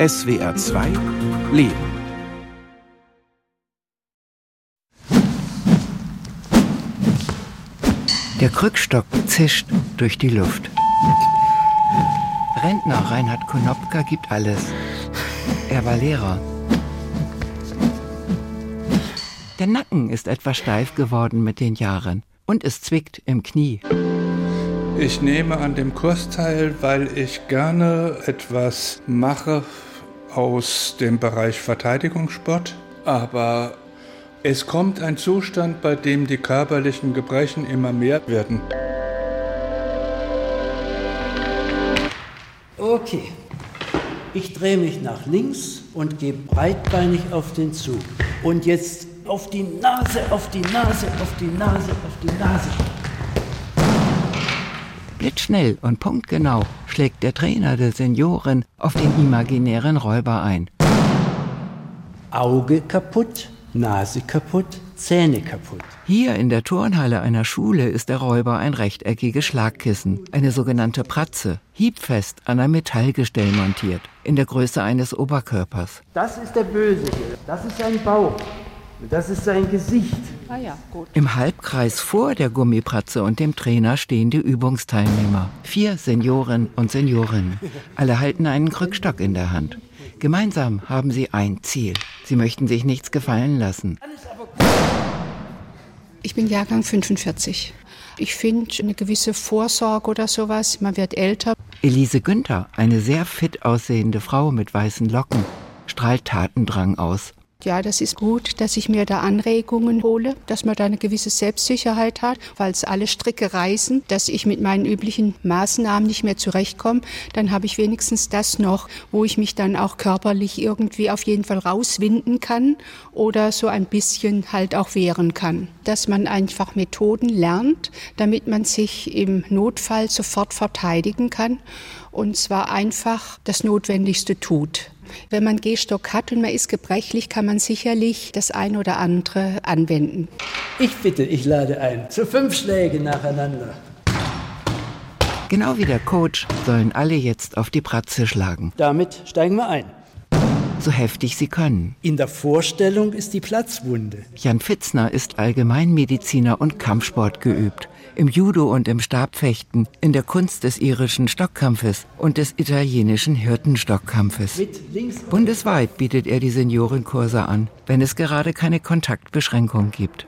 SWR 2 Leben. Der Krückstock zischt durch die Luft. Rentner Reinhard Konopka gibt alles. Er war Lehrer. Der Nacken ist etwas steif geworden mit den Jahren und es zwickt im Knie. Ich nehme an dem Kurs teil, weil ich gerne etwas mache aus dem Bereich Verteidigungssport. Aber es kommt ein Zustand, bei dem die körperlichen Gebrechen immer mehr werden. Okay. Ich drehe mich nach links und gehe breitbeinig auf den Zug. Und jetzt auf die Nase, auf die Nase, auf die Nase, auf die Nase. Blitzschnell und punktgenau schlägt der Trainer der Senioren auf den imaginären Räuber ein. Auge kaputt, Nase kaputt, Zähne kaputt. Hier in der Turnhalle einer Schule ist der Räuber ein rechteckiges Schlagkissen, eine sogenannte Pratze, hiebfest an ein Metallgestell montiert, in der Größe eines Oberkörpers. Das ist der Böse hier. Das ist sein Bauch. Das ist sein Gesicht. Ah ja, gut. Im Halbkreis vor der Gummipratze und dem Trainer stehen die Übungsteilnehmer. Vier Senioren und Seniorinnen. Alle halten einen Krückstock in der Hand. Gemeinsam haben sie ein Ziel. Sie möchten sich nichts gefallen lassen. Ich bin Jahrgang 45. Ich finde eine gewisse Vorsorge oder sowas. Man wird älter. Elise Günther, eine sehr fit aussehende Frau mit weißen Locken, strahlt Tatendrang aus ja, das ist gut, dass ich mir da Anregungen hole, dass man da eine gewisse Selbstsicherheit hat, es alle Stricke reißen, dass ich mit meinen üblichen Maßnahmen nicht mehr zurechtkomme. Dann habe ich wenigstens das noch, wo ich mich dann auch körperlich irgendwie auf jeden Fall rauswinden kann oder so ein bisschen halt auch wehren kann. Dass man einfach Methoden lernt, damit man sich im Notfall sofort verteidigen kann und zwar einfach das Notwendigste tut. Wenn man Gehstock hat und man ist gebrechlich, kann man sicherlich das ein oder andere anwenden. Ich bitte, ich lade ein. Zu fünf Schläge nacheinander. Genau wie der Coach sollen alle jetzt auf die Pratze schlagen. Damit steigen wir ein. So heftig sie können. In der Vorstellung ist die Platzwunde. Jan Fitzner ist Allgemeinmediziner und Kampfsport geübt im Judo und im Stabfechten, in der Kunst des irischen Stockkampfes und des italienischen Hirtenstockkampfes. Bundesweit bietet er die Seniorenkurse an, wenn es gerade keine Kontaktbeschränkung gibt.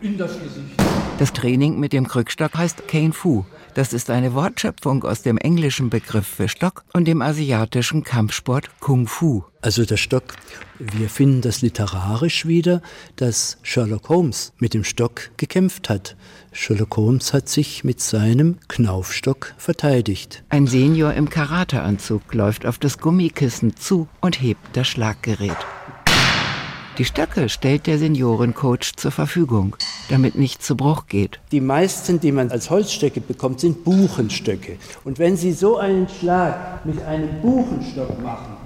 Das Training mit dem Krückstock heißt Kane Fu. Das ist eine Wortschöpfung aus dem englischen Begriff für Stock und dem asiatischen Kampfsport Kung Fu. Also der Stock, wir finden das literarisch wieder, dass Sherlock Holmes mit dem Stock gekämpft hat. Sherlock Holmes hat sich mit seinem Knaufstock verteidigt. Ein Senior im Karateanzug läuft auf das Gummikissen zu und hebt das Schlaggerät. Die Stöcke stellt der Seniorencoach zur Verfügung, damit nichts zu Bruch geht. Die meisten, die man als Holzstöcke bekommt, sind Buchenstöcke. Und wenn Sie so einen Schlag mit einem Buchenstock machen,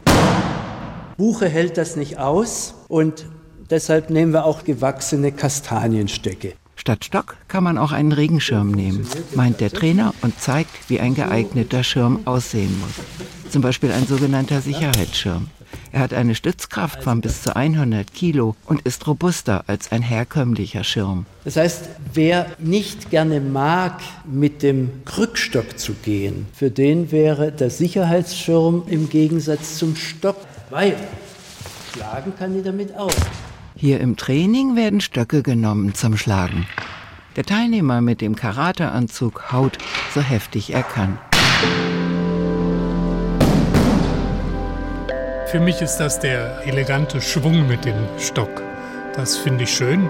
Buche hält das nicht aus und deshalb nehmen wir auch gewachsene Kastanienstöcke. Statt Stock kann man auch einen Regenschirm nehmen, meint der Trainer und zeigt, wie ein geeigneter Schirm aussehen muss. Zum Beispiel ein sogenannter Sicherheitsschirm. Er hat eine Stützkraft von bis zu 100 Kilo und ist robuster als ein herkömmlicher Schirm. Das heißt, wer nicht gerne mag, mit dem Krückstock zu gehen, für den wäre der Sicherheitsschirm im Gegensatz zum Stock, weil schlagen kann die damit auch. Hier im Training werden Stöcke genommen zum Schlagen. Der Teilnehmer mit dem Karateanzug haut so heftig er kann. Für mich ist das der elegante Schwung mit dem Stock. Das finde ich schön.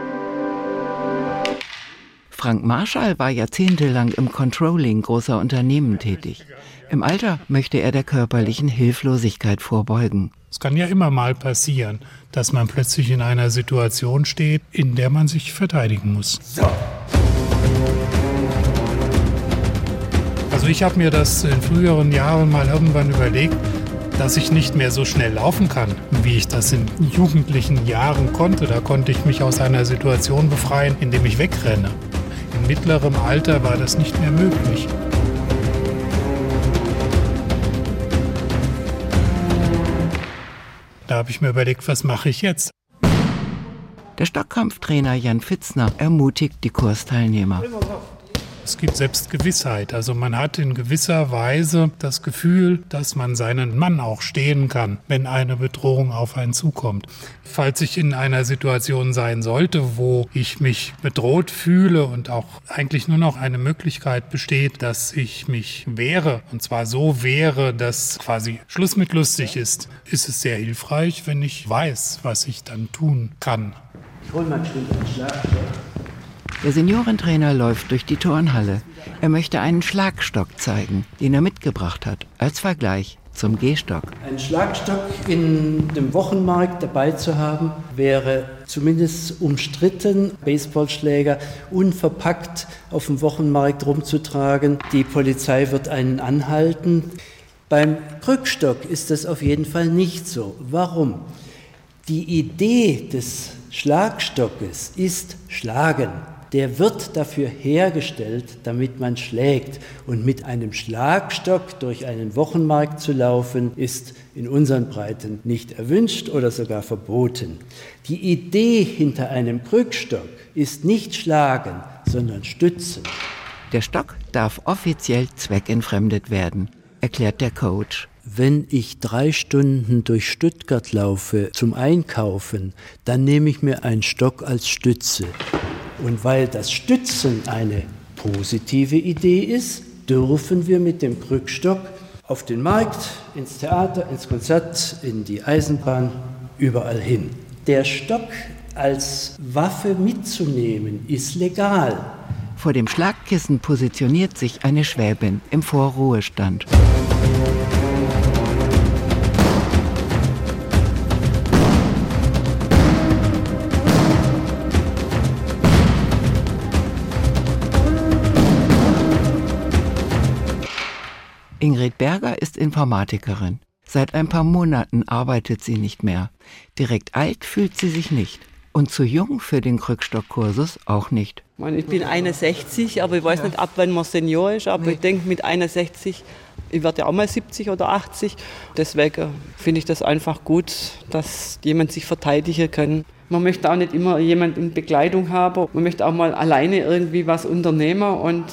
Frank Marschall war jahrzehntelang im Controlling großer Unternehmen tätig. Im Alter möchte er der körperlichen Hilflosigkeit vorbeugen. Es kann ja immer mal passieren, dass man plötzlich in einer Situation steht, in der man sich verteidigen muss. So. Also ich habe mir das in früheren Jahren mal irgendwann überlegt, dass ich nicht mehr so schnell laufen kann, wie ich das in jugendlichen Jahren konnte. Da konnte ich mich aus einer Situation befreien, indem ich wegrenne. In mittlerem Alter war das nicht mehr möglich. Da habe ich mir überlegt, was mache ich jetzt? Der Stockkampftrainer Jan Fitzner ermutigt die Kursteilnehmer. Es gibt Selbstgewissheit. Also man hat in gewisser Weise das Gefühl, dass man seinen Mann auch stehen kann, wenn eine Bedrohung auf einen zukommt. Falls ich in einer Situation sein sollte, wo ich mich bedroht fühle und auch eigentlich nur noch eine Möglichkeit besteht, dass ich mich wehre, und zwar so wehre, dass quasi Schluss mit lustig ist, ist es sehr hilfreich, wenn ich weiß, was ich dann tun kann. Ich hol mal schnell einen Schlagstock. Der Seniorentrainer läuft durch die Turnhalle. Er möchte einen Schlagstock zeigen, den er mitgebracht hat, als Vergleich zum Gehstock. Ein Schlagstock in dem Wochenmarkt dabei zu haben, wäre zumindest umstritten, Baseballschläger unverpackt auf dem Wochenmarkt rumzutragen. Die Polizei wird einen anhalten. Beim Krückstock ist das auf jeden Fall nicht so. Warum? Die Idee des Schlagstockes ist Schlagen der wird dafür hergestellt, damit man schlägt. Und mit einem Schlagstock durch einen Wochenmarkt zu laufen, ist in unseren Breiten nicht erwünscht oder sogar verboten. Die Idee hinter einem Krückstock ist nicht schlagen, sondern stützen. Der Stock darf offiziell zweckentfremdet werden, erklärt der Coach. Wenn ich drei Stunden durch Stuttgart laufe zum Einkaufen, dann nehme ich mir einen Stock als Stütze. Und weil das Stützen eine positive Idee ist, dürfen wir mit dem Krückstock auf den Markt, ins Theater, ins Konzert, in die Eisenbahn, überall hin. Der Stock als Waffe mitzunehmen ist legal. Vor dem Schlagkissen positioniert sich eine Schwäbin im Vorruhestand. Ingrid Berger ist Informatikerin. Seit ein paar Monaten arbeitet sie nicht mehr. Direkt alt fühlt sie sich nicht. Und zu jung für den Krückstockkursus auch nicht. Ich bin 61, aber ich weiß nicht, ab wann man Senior ist. Aber nee. ich denke, mit 61, ich werde ja auch mal 70 oder 80. Deswegen finde ich das einfach gut, dass jemand sich verteidigen kann. Man möchte auch nicht immer jemanden in Begleitung haben. Man möchte auch mal alleine irgendwie was unternehmen und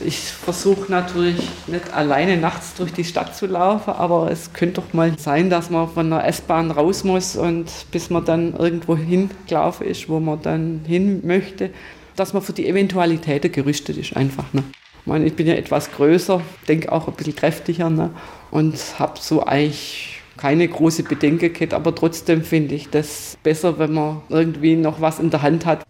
ich versuche natürlich nicht alleine nachts durch die Stadt zu laufen, aber es könnte doch mal sein, dass man von der S-Bahn raus muss und bis man dann irgendwo hingelaufen ist, wo man dann hin möchte, dass man für die Eventualitäten gerüstet ist einfach. Ne? Ich, meine, ich bin ja etwas größer, denke auch ein bisschen kräftiger ne? und habe so eigentlich keine große Bedenken gehabt, aber trotzdem finde ich das besser, wenn man irgendwie noch was in der Hand hat.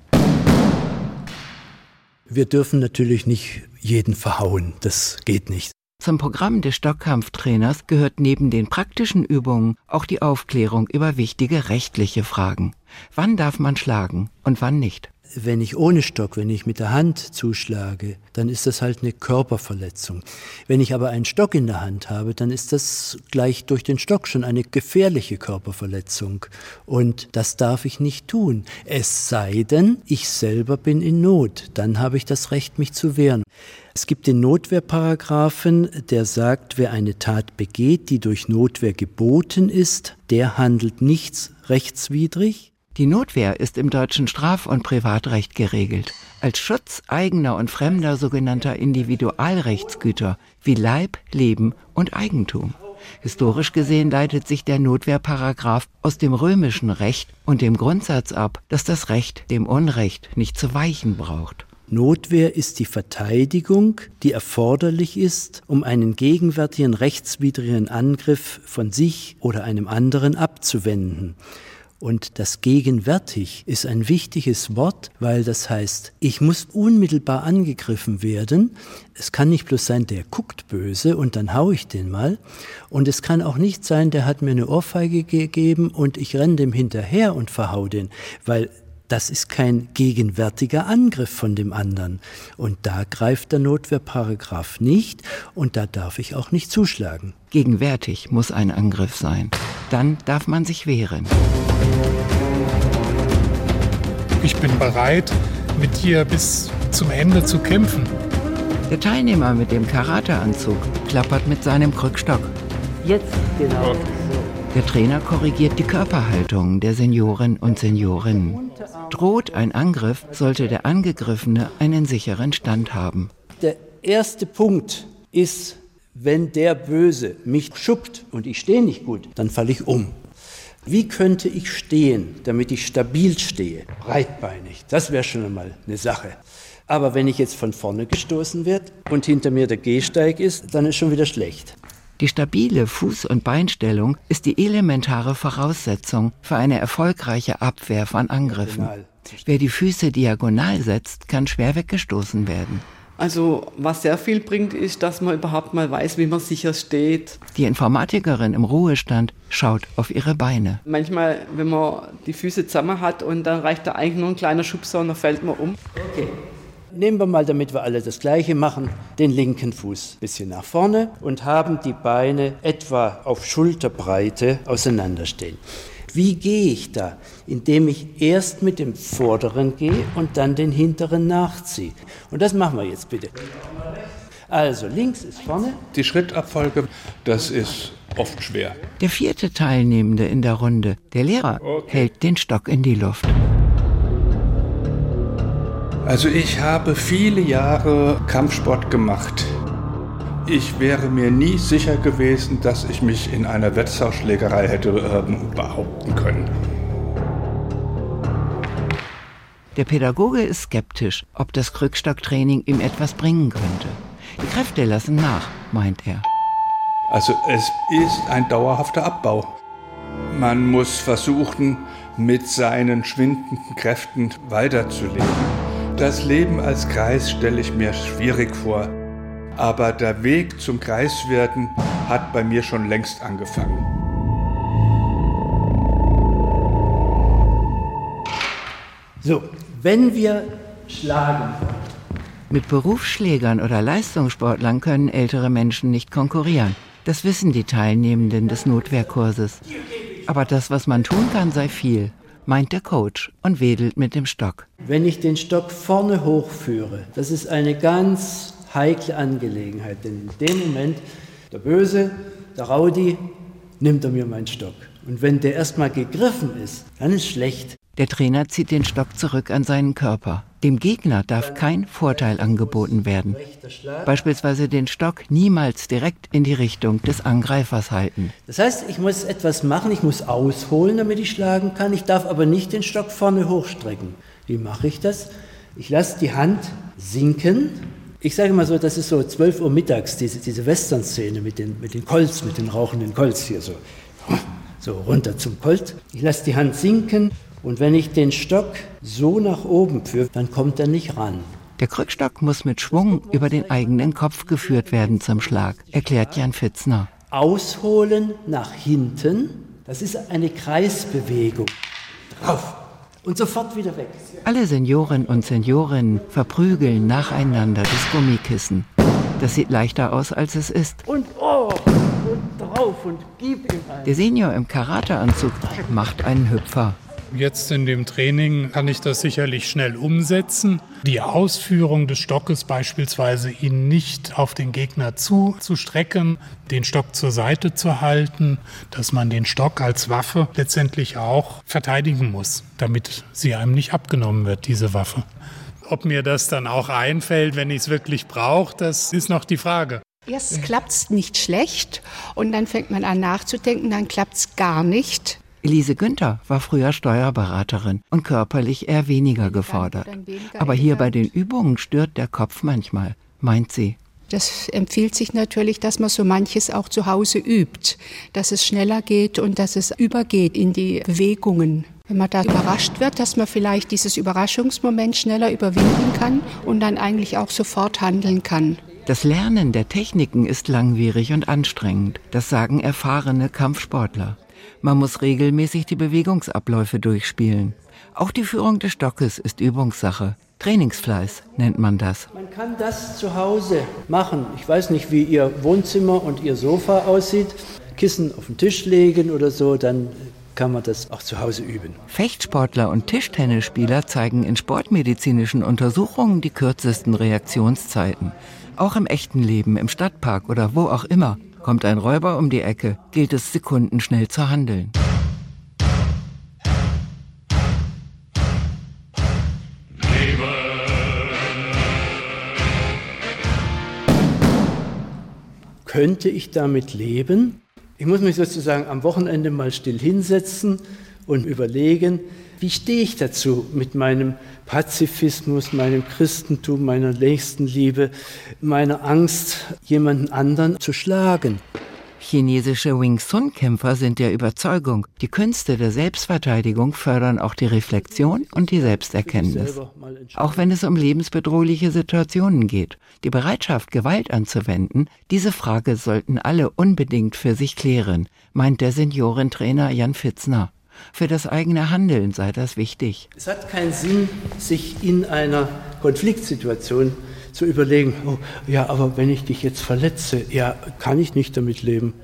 Wir dürfen natürlich nicht jeden verhauen. Das geht nicht. Zum Programm des Stockkampftrainers gehört neben den praktischen Übungen auch die Aufklärung über wichtige rechtliche Fragen. Wann darf man schlagen und wann nicht? Wenn ich ohne Stock, wenn ich mit der Hand zuschlage, dann ist das halt eine Körperverletzung. Wenn ich aber einen Stock in der Hand habe, dann ist das gleich durch den Stock schon eine gefährliche Körperverletzung. Und das darf ich nicht tun. Es sei denn, ich selber bin in Not. Dann habe ich das Recht, mich zu wehren. Es gibt den Notwehrparagraphen, der sagt, wer eine Tat begeht, die durch Notwehr geboten ist, der handelt nichts rechtswidrig. Die Notwehr ist im deutschen Straf- und Privatrecht geregelt. Als Schutz eigener und fremder sogenannter Individualrechtsgüter wie Leib, Leben und Eigentum. Historisch gesehen leitet sich der Notwehrparagraph aus dem römischen Recht und dem Grundsatz ab, dass das Recht dem Unrecht nicht zu weichen braucht. Notwehr ist die Verteidigung, die erforderlich ist, um einen gegenwärtigen rechtswidrigen Angriff von sich oder einem anderen abzuwenden. Und das gegenwärtig ist ein wichtiges Wort, weil das heißt, ich muss unmittelbar angegriffen werden. Es kann nicht bloß sein, der guckt böse und dann hau ich den mal. Und es kann auch nicht sein, der hat mir eine Ohrfeige gegeben und ich renne dem hinterher und verhau den, weil das ist kein gegenwärtiger Angriff von dem anderen. Und da greift der Notwehrparagraph nicht und da darf ich auch nicht zuschlagen. Gegenwärtig muss ein Angriff sein. Dann darf man sich wehren. Ich bin bereit, mit dir bis zum Ende zu kämpfen. Der Teilnehmer mit dem Karateanzug klappert mit seinem Krückstock. Jetzt genau. Der Trainer korrigiert die Körperhaltung der Senioren und Seniorinnen. Droht ein Angriff, sollte der Angegriffene einen sicheren Stand haben. Der erste Punkt ist, wenn der Böse mich schuppt und ich stehe nicht gut, dann falle ich um. Wie könnte ich stehen, damit ich stabil stehe? Breitbeinig, das wäre schon einmal eine Sache. Aber wenn ich jetzt von vorne gestoßen werde und hinter mir der Gehsteig ist, dann ist schon wieder schlecht. Die stabile Fuß- und Beinstellung ist die elementare Voraussetzung für eine erfolgreiche Abwehr von Angriffen. Wer die Füße diagonal setzt, kann schwer weggestoßen werden. Also was sehr viel bringt, ist, dass man überhaupt mal weiß, wie man sicher steht. Die Informatikerin im Ruhestand schaut auf ihre Beine. Manchmal, wenn man die Füße zusammen hat und dann reicht da eigentlich nur ein kleiner Schubser und dann fällt man um. Okay. Nehmen wir mal, damit wir alle das Gleiche machen, den linken Fuß ein bisschen nach vorne und haben die Beine etwa auf Schulterbreite auseinanderstehen. Wie gehe ich da? Indem ich erst mit dem vorderen gehe und dann den hinteren nachziehe. Und das machen wir jetzt bitte. Also links ist vorne. Die Schrittabfolge, das ist oft schwer. Der vierte Teilnehmende in der Runde, der Lehrer, okay. hält den Stock in die Luft. Also ich habe viele Jahre Kampfsport gemacht. Ich wäre mir nie sicher gewesen, dass ich mich in einer Wetzauschlägerei hätte äh, behaupten können. Der Pädagoge ist skeptisch, ob das Krückstocktraining ihm etwas bringen könnte. Die Kräfte lassen nach, meint er. Also es ist ein dauerhafter Abbau. Man muss versuchen, mit seinen schwindenden Kräften weiterzuleben. Das Leben als Kreis stelle ich mir schwierig vor. Aber der Weg zum Kreiswerden hat bei mir schon längst angefangen. So, wenn wir schlagen Mit Berufsschlägern oder Leistungssportlern können ältere Menschen nicht konkurrieren. Das wissen die Teilnehmenden des Notwehrkurses. Aber das, was man tun kann, sei viel, meint der Coach und wedelt mit dem Stock. Wenn ich den Stock vorne hochführe, das ist eine ganz heikle Angelegenheit, denn in dem Moment, der Böse, der Raudi, nimmt er mir meinen Stock. Und wenn der erstmal gegriffen ist, dann ist schlecht. Der Trainer zieht den Stock zurück an seinen Körper. Dem Gegner darf kein Vorteil angeboten werden. Beispielsweise den Stock niemals direkt in die Richtung des Angreifers halten. Das heißt, ich muss etwas machen, ich muss ausholen, damit ich schlagen kann. Ich darf aber nicht den Stock vorne hochstrecken. Wie mache ich das? Ich lasse die Hand sinken ich sage mal so, das ist so 12 Uhr mittags, diese, diese Western-Szene mit den, mit den Colts, mit den rauchenden Colts hier so. So runter zum Colt. Ich lasse die Hand sinken und wenn ich den Stock so nach oben führe, dann kommt er nicht ran. Der Krückstock muss mit Schwung über den eigenen Kopf geführt werden zum Schlag, erklärt Jan Fitzner. Ausholen nach hinten, das ist eine Kreisbewegung. Drauf, und sofort wieder weg. Alle Senioren und Seniorinnen verprügeln nacheinander das Gummikissen. Das sieht leichter aus, als es ist. Und oh, und drauf und gib ihm ein. Der Senior im Karateanzug macht einen Hüpfer. Jetzt in dem Training kann ich das sicherlich schnell umsetzen. Die Ausführung des Stockes beispielsweise, ihn nicht auf den Gegner zuzustrecken, den Stock zur Seite zu halten, dass man den Stock als Waffe letztendlich auch verteidigen muss, damit sie einem nicht abgenommen wird, diese Waffe. Ob mir das dann auch einfällt, wenn ich es wirklich brauche, das ist noch die Frage. Erst klappt es nicht schlecht und dann fängt man an nachzudenken, dann klappt es gar nicht. Elise Günther war früher Steuerberaterin und körperlich eher weniger gefordert. Aber hier bei den Übungen stört der Kopf manchmal, meint sie. Das empfiehlt sich natürlich, dass man so manches auch zu Hause übt, dass es schneller geht und dass es übergeht in die Bewegungen. Wenn man da überrascht wird, dass man vielleicht dieses Überraschungsmoment schneller überwinden kann und dann eigentlich auch sofort handeln kann. Das Lernen der Techniken ist langwierig und anstrengend, das sagen erfahrene Kampfsportler. Man muss regelmäßig die Bewegungsabläufe durchspielen. Auch die Führung des Stockes ist Übungssache. Trainingsfleiß nennt man das. Man kann das zu Hause machen. Ich weiß nicht, wie Ihr Wohnzimmer und Ihr Sofa aussieht. Kissen auf den Tisch legen oder so, dann kann man das auch zu Hause üben. Fechtsportler und Tischtennisspieler zeigen in sportmedizinischen Untersuchungen die kürzesten Reaktionszeiten. Auch im echten Leben, im Stadtpark oder wo auch immer. Kommt ein Räuber um die Ecke, gilt es sekundenschnell zu handeln. Könnte ich damit leben? Ich muss mich sozusagen am Wochenende mal still hinsetzen und überlegen, wie stehe ich dazu mit meinem Pazifismus, meinem Christentum, meiner Nächstenliebe, meiner Angst, jemanden anderen zu schlagen. Chinesische Wing Chun-Kämpfer sind der Überzeugung, die Künste der Selbstverteidigung fördern auch die Reflexion und die Selbsterkenntnis. Auch wenn es um lebensbedrohliche Situationen geht. Die Bereitschaft, Gewalt anzuwenden, diese Frage sollten alle unbedingt für sich klären, meint der Seniorentrainer Jan Fitzner. Für das eigene Handeln sei das wichtig. Es hat keinen Sinn, sich in einer Konfliktsituation zu überlegen, oh, ja, aber wenn ich dich jetzt verletze, ja, kann ich nicht damit leben.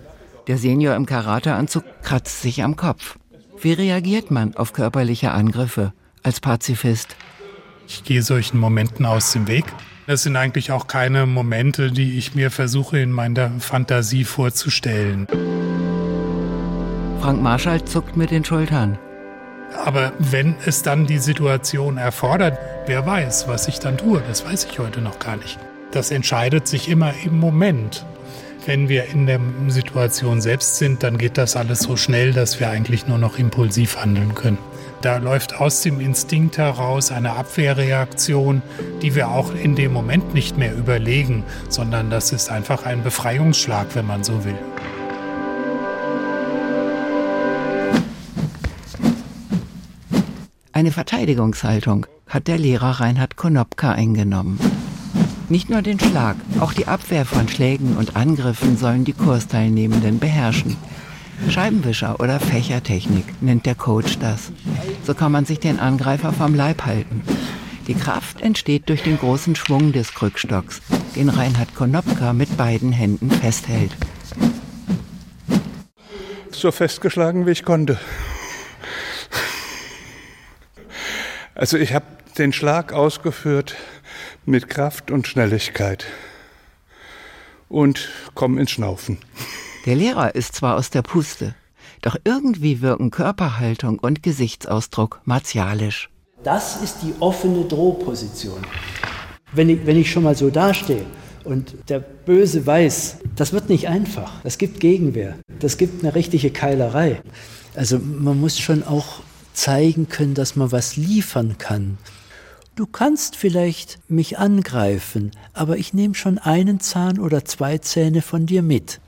Der Senior im Karateanzug kratzt sich am Kopf. Wie reagiert man auf körperliche Angriffe als Pazifist? Ich gehe solchen Momenten aus dem Weg. Das sind eigentlich auch keine Momente, die ich mir versuche in meiner Fantasie vorzustellen. Frank Marschall zuckt mit den Schultern. Aber wenn es dann die Situation erfordert, wer weiß, was ich dann tue, das weiß ich heute noch gar nicht. Das entscheidet sich immer im Moment. Wenn wir in der Situation selbst sind, dann geht das alles so schnell, dass wir eigentlich nur noch impulsiv handeln können. Da läuft aus dem Instinkt heraus eine Abwehrreaktion, die wir auch in dem Moment nicht mehr überlegen, sondern das ist einfach ein Befreiungsschlag, wenn man so will. Eine Verteidigungshaltung hat der Lehrer Reinhard Konopka eingenommen. Nicht nur den Schlag, auch die Abwehr von Schlägen und Angriffen sollen die Kursteilnehmenden beherrschen. Scheibenwischer oder Fächertechnik nennt der Coach das. So kann man sich den Angreifer vom Leib halten. Die Kraft entsteht durch den großen Schwung des Krückstocks, den Reinhard Konopka mit beiden Händen festhält. So festgeschlagen, wie ich konnte. Also ich habe den Schlag ausgeführt mit Kraft und Schnelligkeit und komme ins Schnaufen. Der Lehrer ist zwar aus der Puste, doch irgendwie wirken Körperhaltung und Gesichtsausdruck martialisch. Das ist die offene Drohposition. Wenn ich, wenn ich schon mal so dastehe und der Böse weiß, das wird nicht einfach, das gibt Gegenwehr, das gibt eine richtige Keilerei. Also man muss schon auch zeigen können, dass man was liefern kann. Du kannst vielleicht mich angreifen, aber ich nehme schon einen Zahn oder zwei Zähne von dir mit.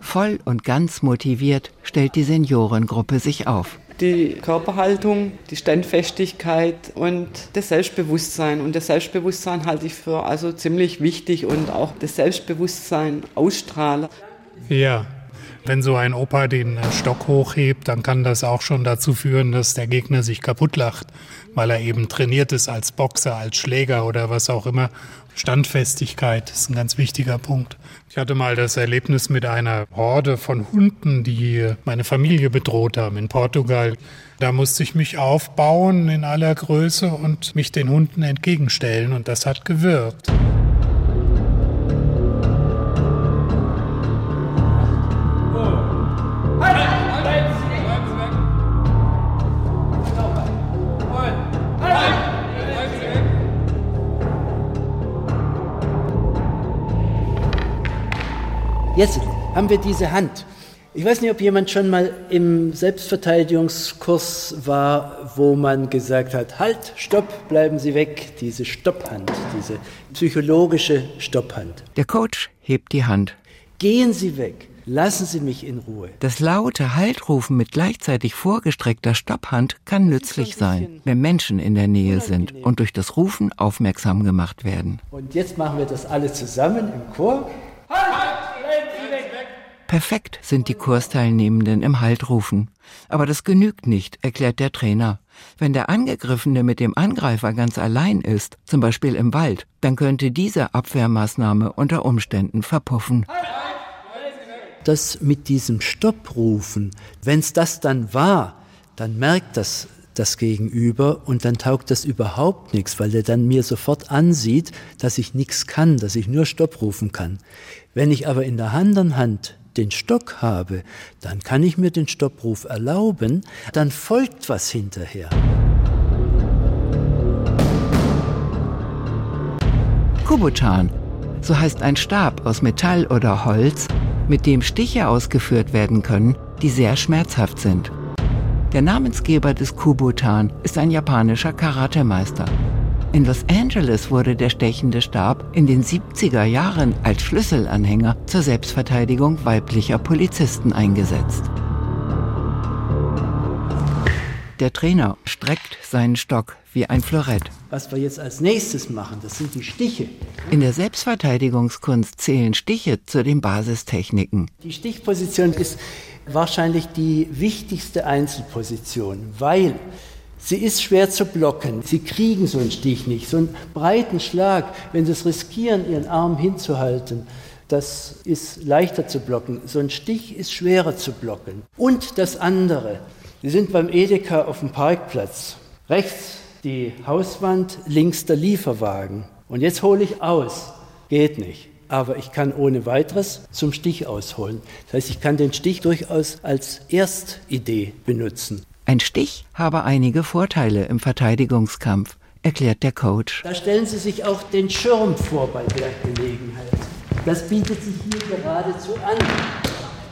Voll und ganz motiviert stellt die Seniorengruppe sich auf. Die Körperhaltung, die Standfestigkeit und das Selbstbewusstsein. Und das Selbstbewusstsein halte ich für also ziemlich wichtig und auch das Selbstbewusstsein ausstrahlen. Ja, wenn so ein Opa den äh, Stock hochhebt, dann kann das auch schon dazu führen, dass der Gegner sich kaputt lacht, weil er eben trainiert ist als Boxer, als Schläger oder was auch immer. Standfestigkeit ist ein ganz wichtiger Punkt. Ich hatte mal das Erlebnis mit einer Horde von Hunden, die meine Familie bedroht haben in Portugal. Da musste ich mich aufbauen in aller Größe und mich den Hunden entgegenstellen und das hat gewirkt. Jetzt haben wir diese Hand. Ich weiß nicht, ob jemand schon mal im Selbstverteidigungskurs war, wo man gesagt hat, halt, stopp, bleiben Sie weg, diese Stopphand, diese psychologische Stopphand. Der Coach hebt die Hand. Gehen Sie weg, lassen Sie mich in Ruhe. Das laute Haltrufen mit gleichzeitig vorgestreckter Stopphand kann nützlich sein, wenn Menschen in der Nähe sind und durch das Rufen aufmerksam gemacht werden. Und jetzt machen wir das alle zusammen im Chor. Halt! Perfekt sind die Kursteilnehmenden im Haltrufen. Aber das genügt nicht, erklärt der Trainer. Wenn der Angegriffene mit dem Angreifer ganz allein ist, zum Beispiel im Wald, dann könnte diese Abwehrmaßnahme unter Umständen verpuffen. Das mit diesem Stopprufen, wenn es das dann war, dann merkt das das Gegenüber und dann taugt das überhaupt nichts, weil er dann mir sofort ansieht, dass ich nichts kann, dass ich nur Stopp rufen kann. Wenn ich aber in der anderen Hand den Stock habe, dann kann ich mir den Stoppruf erlauben, dann folgt was hinterher. Kubutan, so heißt ein Stab aus Metall oder Holz, mit dem Stiche ausgeführt werden können, die sehr schmerzhaft sind. Der Namensgeber des Kubutan ist ein japanischer Karatemeister. In Los Angeles wurde der stechende Stab in den 70er Jahren als Schlüsselanhänger zur Selbstverteidigung weiblicher Polizisten eingesetzt. Der Trainer streckt seinen Stock wie ein Florett. Was wir jetzt als nächstes machen, das sind die Stiche. In der Selbstverteidigungskunst zählen Stiche zu den Basistechniken. Die Stichposition ist wahrscheinlich die wichtigste Einzelposition, weil sie ist schwer zu blocken. Sie kriegen so einen Stich nicht, so einen breiten Schlag, wenn sie es riskieren, ihren Arm hinzuhalten. Das ist leichter zu blocken. So ein Stich ist schwerer zu blocken. Und das andere, Sie sind beim Edeka auf dem Parkplatz. Rechts die Hauswand, links der Lieferwagen. Und jetzt hole ich aus. Geht nicht. Aber ich kann ohne weiteres zum Stich ausholen. Das heißt, ich kann den Stich durchaus als Erstidee benutzen. Ein Stich habe einige Vorteile im Verteidigungskampf, erklärt der Coach. Da stellen Sie sich auch den Schirm vor bei der Gelegenheit. Das bietet sich hier geradezu an.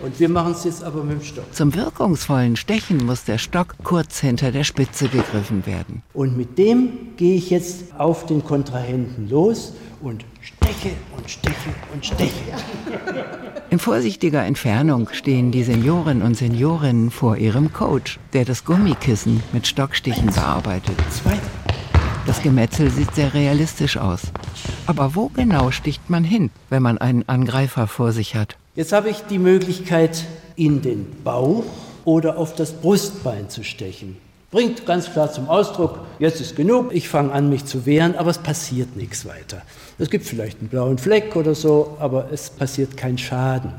Und wir machen es jetzt aber mit dem Stock. Zum wirkungsvollen Stechen muss der Stock kurz hinter der Spitze gegriffen werden. Und mit dem gehe ich jetzt auf den Kontrahenten los und steche und steche und steche. In vorsichtiger Entfernung stehen die Senioren und Seniorinnen vor ihrem Coach, der das Gummikissen mit Stockstichen bearbeitet. Das Gemetzel sieht sehr realistisch aus. Aber wo genau sticht man hin, wenn man einen Angreifer vor sich hat? Jetzt habe ich die Möglichkeit, in den Bauch oder auf das Brustbein zu stechen. Bringt ganz klar zum Ausdruck, jetzt ist genug, ich fange an, mich zu wehren, aber es passiert nichts weiter. Es gibt vielleicht einen blauen Fleck oder so, aber es passiert kein Schaden.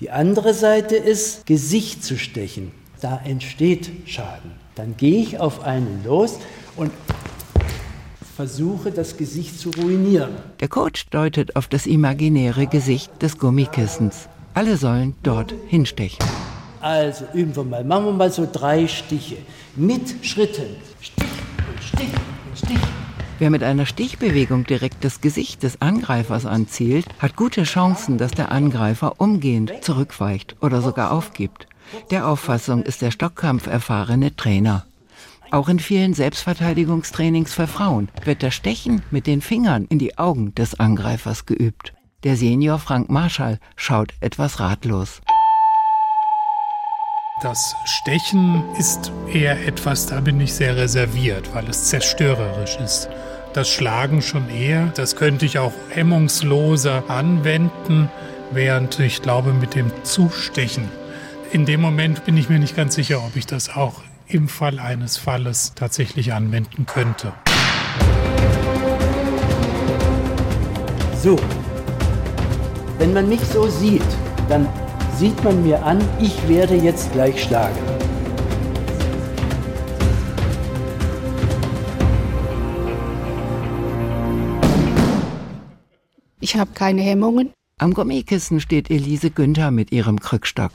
Die andere Seite ist, Gesicht zu stechen. Da entsteht Schaden. Dann gehe ich auf einen los und versuche, das Gesicht zu ruinieren. Der Coach deutet auf das imaginäre Gesicht des Gummikissens. Alle sollen dort hinstechen. Also üben wir mal. Machen wir mal so drei Stiche mit Schritten. Stich und Stich und Stich. Wer mit einer Stichbewegung direkt das Gesicht des Angreifers anzielt, hat gute Chancen, dass der Angreifer umgehend zurückweicht oder sogar aufgibt. Der Auffassung ist der Stockkampf erfahrene Trainer. Auch in vielen Selbstverteidigungstrainings für Frauen wird das Stechen mit den Fingern in die Augen des Angreifers geübt. Der Senior Frank Marschall schaut etwas ratlos. Das Stechen ist eher etwas, da bin ich sehr reserviert, weil es zerstörerisch ist. Das Schlagen schon eher, das könnte ich auch hemmungsloser anwenden, während ich glaube mit dem Zustechen. In dem Moment bin ich mir nicht ganz sicher, ob ich das auch im Fall eines Falles tatsächlich anwenden könnte. So, wenn man mich so sieht, dann sieht man mir an, ich werde jetzt gleich schlagen. Ich habe keine Hemmungen. Am Gummikissen steht Elise Günther mit ihrem Krückstock.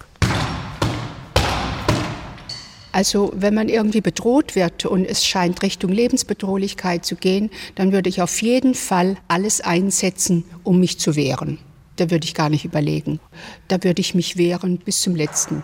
Also wenn man irgendwie bedroht wird und es scheint Richtung Lebensbedrohlichkeit zu gehen, dann würde ich auf jeden Fall alles einsetzen, um mich zu wehren. Da würde ich gar nicht überlegen. Da würde ich mich wehren bis zum letzten.